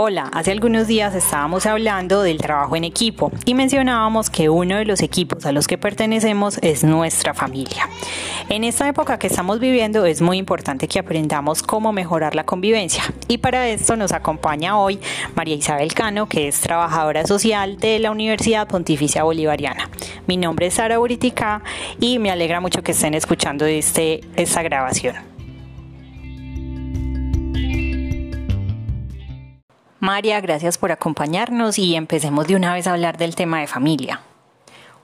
Hola, hace algunos días estábamos hablando del trabajo en equipo y mencionábamos que uno de los equipos a los que pertenecemos es nuestra familia. En esta época que estamos viviendo es muy importante que aprendamos cómo mejorar la convivencia y para esto nos acompaña hoy María Isabel Cano, que es trabajadora social de la Universidad Pontificia Bolivariana. Mi nombre es Sara Uritica y me alegra mucho que estén escuchando este, esta grabación. María, gracias por acompañarnos y empecemos de una vez a hablar del tema de familia.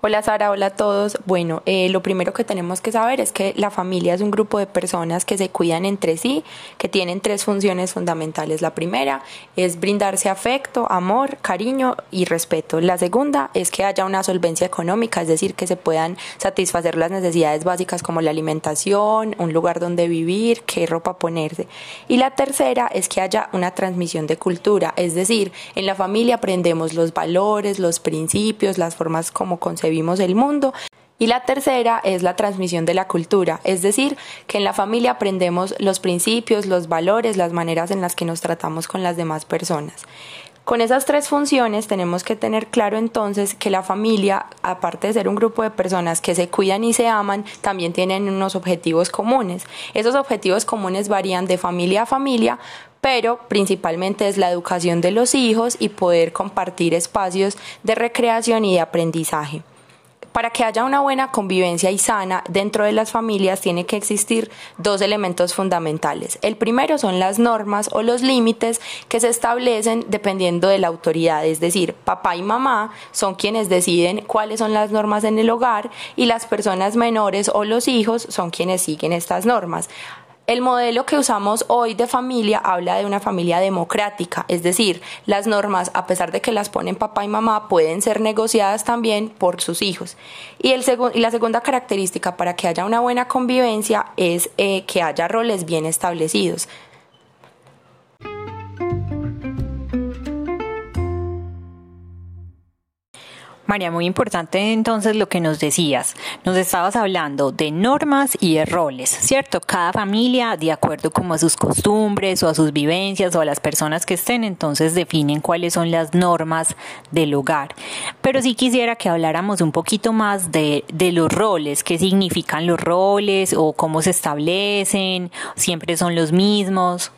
Hola Sara, hola a todos. Bueno, eh, lo primero que tenemos que saber es que la familia es un grupo de personas que se cuidan entre sí, que tienen tres funciones fundamentales. La primera es brindarse afecto, amor, cariño y respeto. La segunda es que haya una solvencia económica, es decir, que se puedan satisfacer las necesidades básicas como la alimentación, un lugar donde vivir, qué ropa ponerse. Y la tercera es que haya una transmisión de cultura, es decir, en la familia aprendemos los valores, los principios, las formas como concebir el mundo. Y la tercera es la transmisión de la cultura, es decir, que en la familia aprendemos los principios, los valores, las maneras en las que nos tratamos con las demás personas. Con esas tres funciones tenemos que tener claro entonces que la familia, aparte de ser un grupo de personas que se cuidan y se aman, también tienen unos objetivos comunes. Esos objetivos comunes varían de familia a familia, pero principalmente es la educación de los hijos y poder compartir espacios de recreación y de aprendizaje. Para que haya una buena convivencia y sana dentro de las familias tiene que existir dos elementos fundamentales. El primero son las normas o los límites que se establecen dependiendo de la autoridad, es decir, papá y mamá son quienes deciden cuáles son las normas en el hogar y las personas menores o los hijos son quienes siguen estas normas. El modelo que usamos hoy de familia habla de una familia democrática, es decir, las normas, a pesar de que las ponen papá y mamá, pueden ser negociadas también por sus hijos. Y, el y la segunda característica para que haya una buena convivencia es eh, que haya roles bien establecidos. María, muy importante entonces lo que nos decías. Nos estabas hablando de normas y de roles, ¿cierto? Cada familia, de acuerdo como a sus costumbres o a sus vivencias o a las personas que estén, entonces definen cuáles son las normas del hogar. Pero sí quisiera que habláramos un poquito más de, de los roles, qué significan los roles o cómo se establecen, siempre son los mismos.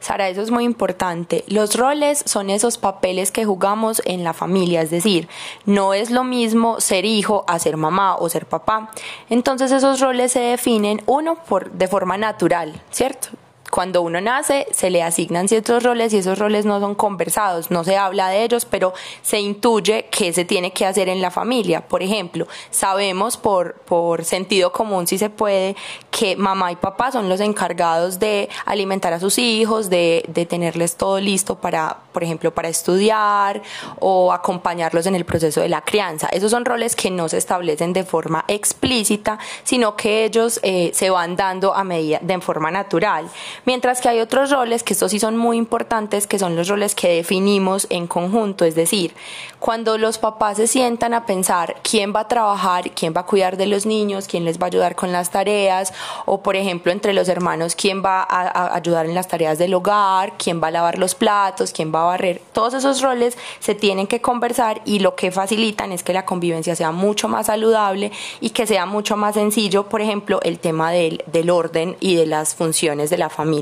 Sara, eso es muy importante. Los roles son esos papeles que jugamos en la familia, es decir, no es lo mismo ser hijo a ser mamá o ser papá. Entonces esos roles se definen uno por de forma natural, ¿cierto? Cuando uno nace se le asignan ciertos roles y esos roles no son conversados, no se habla de ellos, pero se intuye que se tiene que hacer en la familia. Por ejemplo, sabemos por, por sentido común, si se puede, que mamá y papá son los encargados de alimentar a sus hijos, de, de tenerles todo listo para, por ejemplo, para estudiar o acompañarlos en el proceso de la crianza. Esos son roles que no se establecen de forma explícita, sino que ellos eh, se van dando a medida de forma natural. Mientras que hay otros roles, que estos sí son muy importantes, que son los roles que definimos en conjunto, es decir, cuando los papás se sientan a pensar quién va a trabajar, quién va a cuidar de los niños, quién les va a ayudar con las tareas, o por ejemplo entre los hermanos, quién va a, ayudar en las tareas del hogar, quién va a lavar los platos, quién va a barrer, todos esos roles se tienen que conversar y lo que facilitan es que la convivencia sea mucho más saludable y que sea mucho más sencillo, por ejemplo, el tema del, del orden y de las funciones de la familia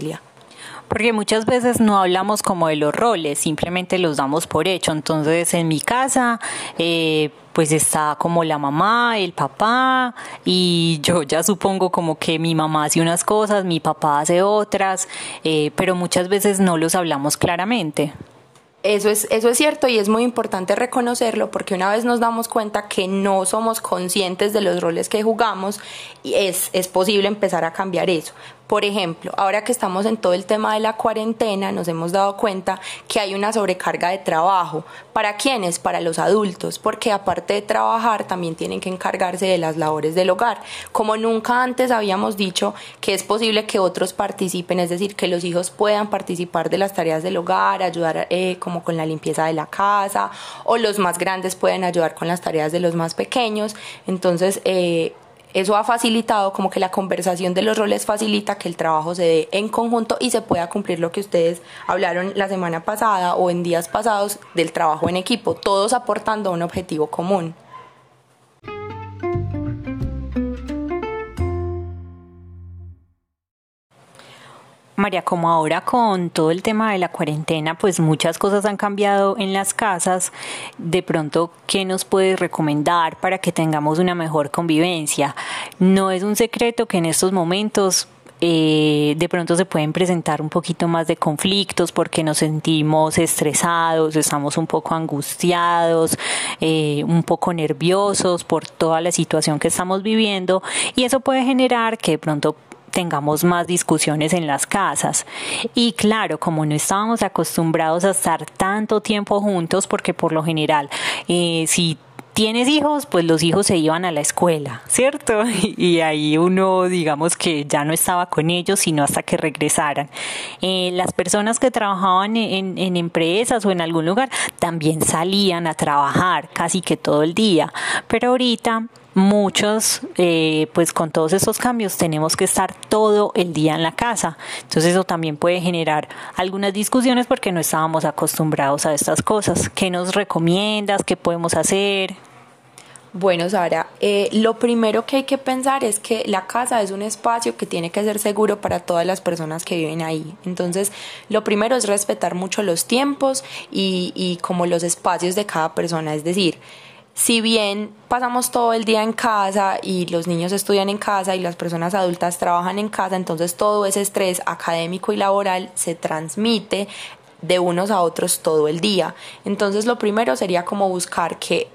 porque muchas veces no hablamos como de los roles, simplemente los damos por hecho. Entonces, en mi casa, eh, pues está como la mamá, el papá, y yo ya supongo como que mi mamá hace unas cosas, mi papá hace otras, eh, pero muchas veces no los hablamos claramente. Eso es, eso es cierto y es muy importante reconocerlo porque una vez nos damos cuenta que no somos conscientes de los roles que jugamos, es, es posible empezar a cambiar eso. Por ejemplo, ahora que estamos en todo el tema de la cuarentena, nos hemos dado cuenta que hay una sobrecarga de trabajo. ¿Para quiénes? Para los adultos, porque aparte de trabajar, también tienen que encargarse de las labores del hogar. Como nunca antes habíamos dicho que es posible que otros participen, es decir, que los hijos puedan participar de las tareas del hogar, ayudar eh, como con la limpieza de la casa, o los más grandes pueden ayudar con las tareas de los más pequeños. Entonces, eh, eso ha facilitado como que la conversación de los roles facilita que el trabajo se dé en conjunto y se pueda cumplir lo que ustedes hablaron la semana pasada o en días pasados del trabajo en equipo, todos aportando un objetivo común. María, como ahora con todo el tema de la cuarentena, pues muchas cosas han cambiado en las casas. De pronto, ¿qué nos puedes recomendar para que tengamos una mejor convivencia? No es un secreto que en estos momentos eh, de pronto se pueden presentar un poquito más de conflictos porque nos sentimos estresados, estamos un poco angustiados, eh, un poco nerviosos por toda la situación que estamos viviendo y eso puede generar que de pronto tengamos más discusiones en las casas. Y claro, como no estábamos acostumbrados a estar tanto tiempo juntos, porque por lo general, eh, si tienes hijos, pues los hijos se iban a la escuela, ¿cierto? Y ahí uno, digamos que ya no estaba con ellos, sino hasta que regresaran. Eh, las personas que trabajaban en, en, empresas o en algún lugar también salían a trabajar casi que todo el día, pero ahorita muchos, eh, pues con todos estos cambios tenemos que estar todo el día en la casa. Entonces eso también puede generar algunas discusiones porque no estábamos acostumbrados a estas cosas. ¿Qué nos recomiendas? ¿Qué podemos hacer? Bueno, Sara, eh, lo primero que hay que pensar es que la casa es un espacio que tiene que ser seguro para todas las personas que viven ahí. Entonces, lo primero es respetar mucho los tiempos y, y como los espacios de cada persona. Es decir, si bien pasamos todo el día en casa y los niños estudian en casa y las personas adultas trabajan en casa, entonces todo ese estrés académico y laboral se transmite de unos a otros todo el día. Entonces lo primero sería como buscar que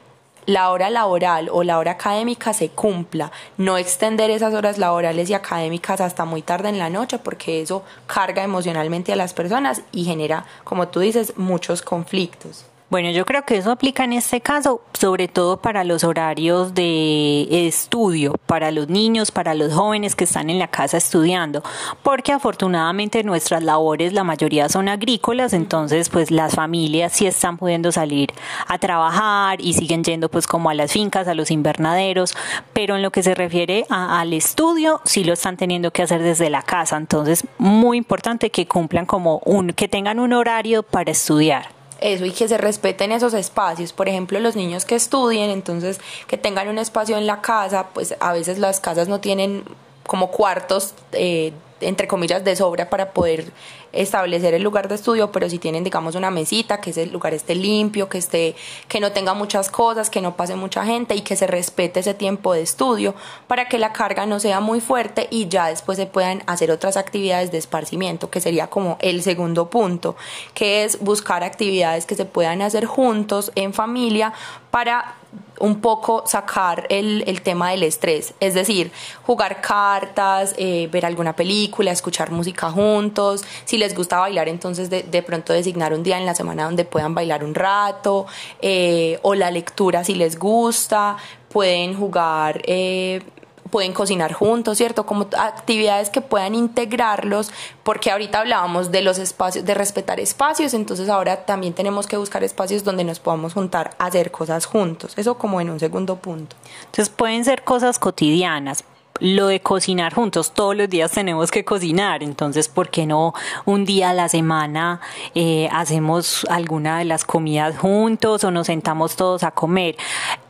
la hora laboral o la hora académica se cumpla, no extender esas horas laborales y académicas hasta muy tarde en la noche porque eso carga emocionalmente a las personas y genera, como tú dices, muchos conflictos. Bueno, yo creo que eso aplica en este caso, sobre todo para los horarios de estudio, para los niños, para los jóvenes que están en la casa estudiando, porque afortunadamente nuestras labores, la mayoría son agrícolas, entonces pues las familias sí están pudiendo salir a trabajar y siguen yendo pues como a las fincas, a los invernaderos, pero en lo que se refiere al estudio, sí lo están teniendo que hacer desde la casa, entonces muy importante que cumplan como un, que tengan un horario para estudiar eso y que se respeten esos espacios. Por ejemplo, los niños que estudien, entonces que tengan un espacio en la casa, pues a veces las casas no tienen como cuartos eh, entre comillas, de sobra para poder establecer el lugar de estudio, pero si tienen, digamos, una mesita, que ese lugar esté limpio, que esté, que no tenga muchas cosas, que no pase mucha gente y que se respete ese tiempo de estudio para que la carga no sea muy fuerte y ya después se puedan hacer otras actividades de esparcimiento, que sería como el segundo punto, que es buscar actividades que se puedan hacer juntos en familia para un poco sacar el, el, tema del estrés, es decir, jugar cartas, eh, ver alguna película, escuchar música juntos, si les gusta bailar, entonces de, de pronto designar un día en la semana donde puedan bailar un rato, eh, o la lectura si les gusta, pueden jugar eh, pueden cocinar juntos, ¿cierto? Como actividades que puedan integrarlos, porque ahorita hablábamos de los espacios, de respetar espacios, entonces ahora también tenemos que buscar espacios donde nos podamos juntar a hacer cosas juntos, eso como en un segundo punto. Entonces pueden ser cosas cotidianas, lo de cocinar juntos, todos los días tenemos que cocinar, entonces, ¿por qué no un día a la semana eh, hacemos alguna de las comidas juntos o nos sentamos todos a comer?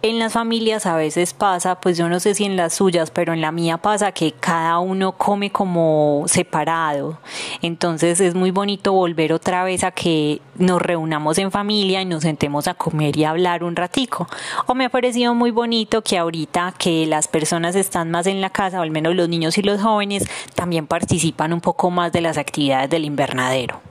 En las familias a veces pasa, pues yo no sé si en las suyas, pero en la mía pasa que cada uno come como separado, entonces es muy bonito volver otra vez a que nos reunamos en familia y nos sentemos a comer y hablar un ratico. O me ha parecido muy bonito que ahorita que las personas están más en la casa, o al menos los niños y los jóvenes, también participan un poco más de las actividades del invernadero.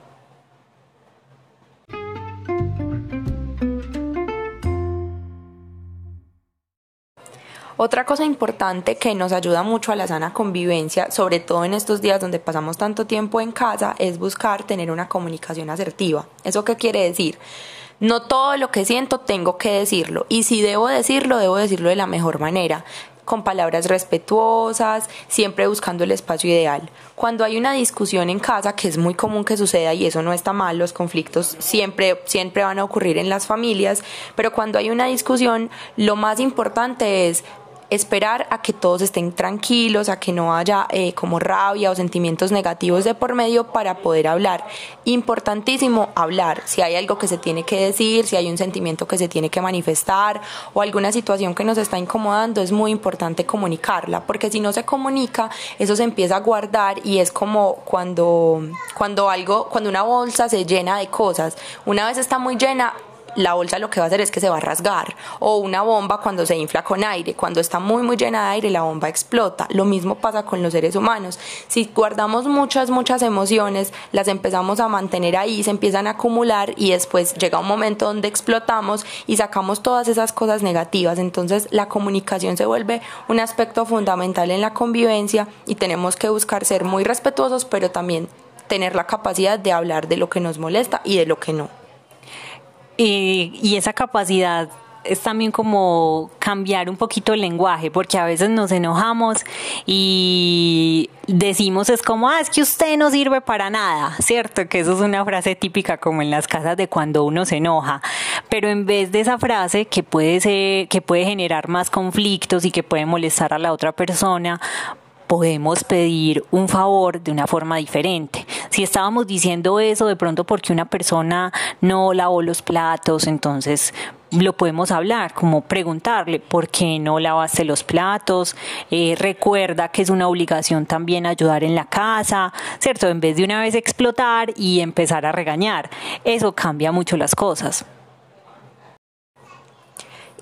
Otra cosa importante que nos ayuda mucho a la sana convivencia, sobre todo en estos días donde pasamos tanto tiempo en casa, es buscar tener una comunicación asertiva. ¿Eso qué quiere decir? No todo lo que siento tengo que decirlo y si debo decirlo, debo decirlo de la mejor manera con palabras respetuosas, siempre buscando el espacio ideal. Cuando hay una discusión en casa, que es muy común que suceda y eso no está mal, los conflictos siempre, siempre van a ocurrir en las familias, pero cuando hay una discusión, lo más importante es esperar a que todos estén tranquilos, a que no haya eh, como rabia o sentimientos negativos de por medio para poder hablar. Importantísimo hablar, si hay algo que se tiene que decir, si hay un sentimiento que se tiene que manifestar o alguna situación que nos está incomodando, es muy importante comunicarla, porque si no se comunica, eso se empieza a guardar y es como cuando, cuando algo, cuando una bolsa se llena de cosas, una vez está muy llena, la bolsa lo que va a hacer es que se va a rasgar. O una bomba cuando se infla con aire, cuando está muy muy llena de aire, la bomba explota. Lo mismo pasa con los seres humanos. Si guardamos muchas, muchas emociones, las empezamos a mantener ahí, se empiezan a acumular y después llega un momento donde explotamos y sacamos todas esas cosas negativas. Entonces la comunicación se vuelve un aspecto fundamental en la convivencia y tenemos que buscar ser muy respetuosos, pero también tener la capacidad de hablar de lo que nos molesta y de lo que no y esa capacidad es también como cambiar un poquito el lenguaje, porque a veces nos enojamos y decimos es como, ah, es que usted no sirve para nada, ¿cierto? Que eso es una frase típica como en las casas de cuando uno se enoja, pero en vez de esa frase que puede ser, que puede generar más conflictos y que puede molestar a la otra persona, podemos pedir un favor de una forma diferente. Si estábamos diciendo eso de pronto porque una persona no lavó los platos, entonces lo podemos hablar, como preguntarle por qué no lavaste los platos, eh, recuerda que es una obligación también ayudar en la casa, ¿cierto? En vez de una vez explotar y empezar a regañar, eso cambia mucho las cosas.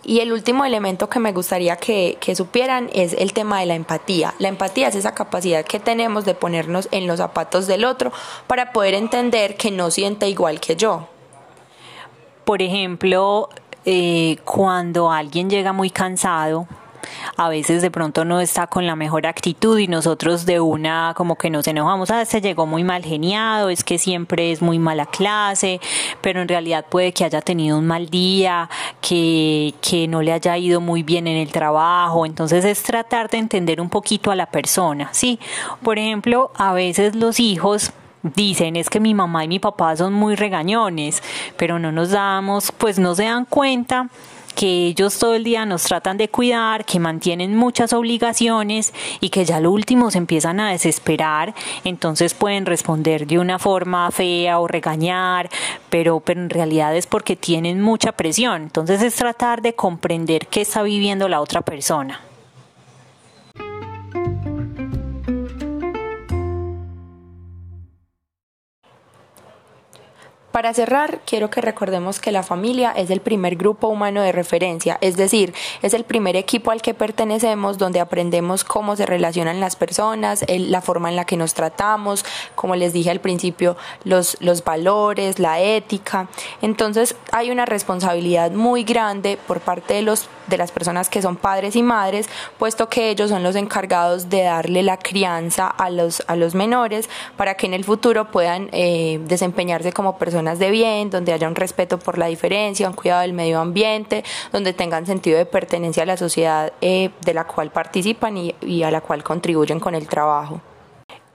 Y el último elemento que me gustaría que, supieran es el tema de la empatía. La empatía es esa capacidad que tenemos de ponernos en los zapatos del otro para poder entender que no siente igual que yo. Por ejemplo, eh, cuando alguien llega muy cansado, a veces de pronto no está con la mejor actitud y nosotros de una como que nos enojamos, ah, se llegó muy mal geniado, es que siempre es muy mala clase, pero en realidad puede que haya tenido un mal día, que, que no le haya ido muy bien en el trabajo, entonces es tratar de entender un poquito a la persona, ¿sí? Por ejemplo, a veces los hijos dicen es que mi mamá y mi papá son muy regañones, pero no nos damos, pues no se dan cuenta que ellos todo el día nos tratan de cuidar, que mantienen muchas obligaciones y que ya lo último se empiezan a desesperar, entonces pueden responder de una forma fea o regañar, pero, pero en realidad es porque tienen mucha presión. Entonces es tratar de comprender qué está viviendo la otra persona. Para cerrar, quiero que recordemos que la familia es el primer grupo humano de referencia, es decir, es el primer equipo al que pertenecemos donde aprendemos cómo se relacionan las personas, la forma en la que nos tratamos, como les dije al principio, los, los valores, la ética. Entonces hay una responsabilidad muy grande por parte de, los, de las personas que son padres y madres, puesto que ellos son los encargados de darle la crianza a los, a los menores para que en el futuro puedan eh, desempeñarse como personas de bien, donde haya un respeto por la diferencia, un cuidado del medio ambiente, donde tengan sentido de pertenencia a la sociedad eh, de la cual participan y a la cual contribuyen con el trabajo.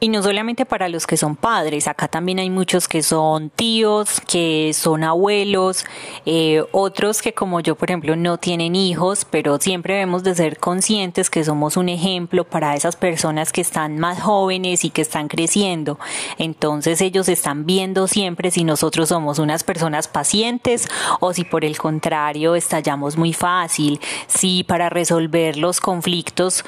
Y no solamente para los que son padres, acá también hay muchos que son tíos, que son abuelos, eh, otros que como yo, por ejemplo, no tienen hijos, pero siempre debemos de ser conscientes que somos un ejemplo para esas personas que están más jóvenes y que están creciendo. Entonces ellos están viendo siempre si nosotros somos unas personas pacientes o si por el contrario estallamos muy fácil, si para resolver los conflictos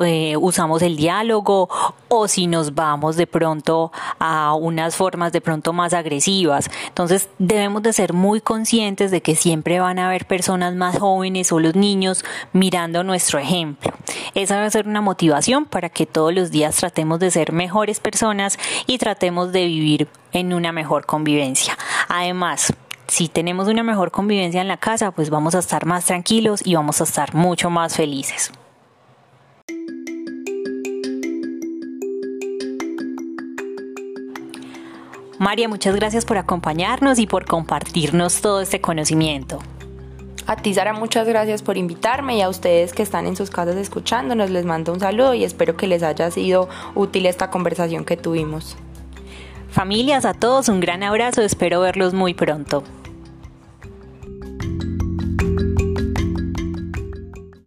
eh, usamos el diálogo o si nos vamos de pronto a unas formas de pronto más agresivas. Entonces debemos de ser muy conscientes de que siempre van a haber personas más jóvenes o los niños mirando nuestro ejemplo. Esa debe ser una motivación para que todos los días tratemos de ser mejores personas y tratemos de vivir en una mejor convivencia. Además, si tenemos una mejor convivencia en la casa, pues vamos a estar más tranquilos y vamos a estar mucho más felices. María, muchas gracias por acompañarnos y por compartirnos todo este conocimiento. A ti, Sara, muchas gracias por invitarme y a ustedes que están en sus casas escuchándonos, les mando un saludo y espero que les haya sido útil esta conversación que tuvimos. Familias, a todos un gran abrazo, espero verlos muy pronto.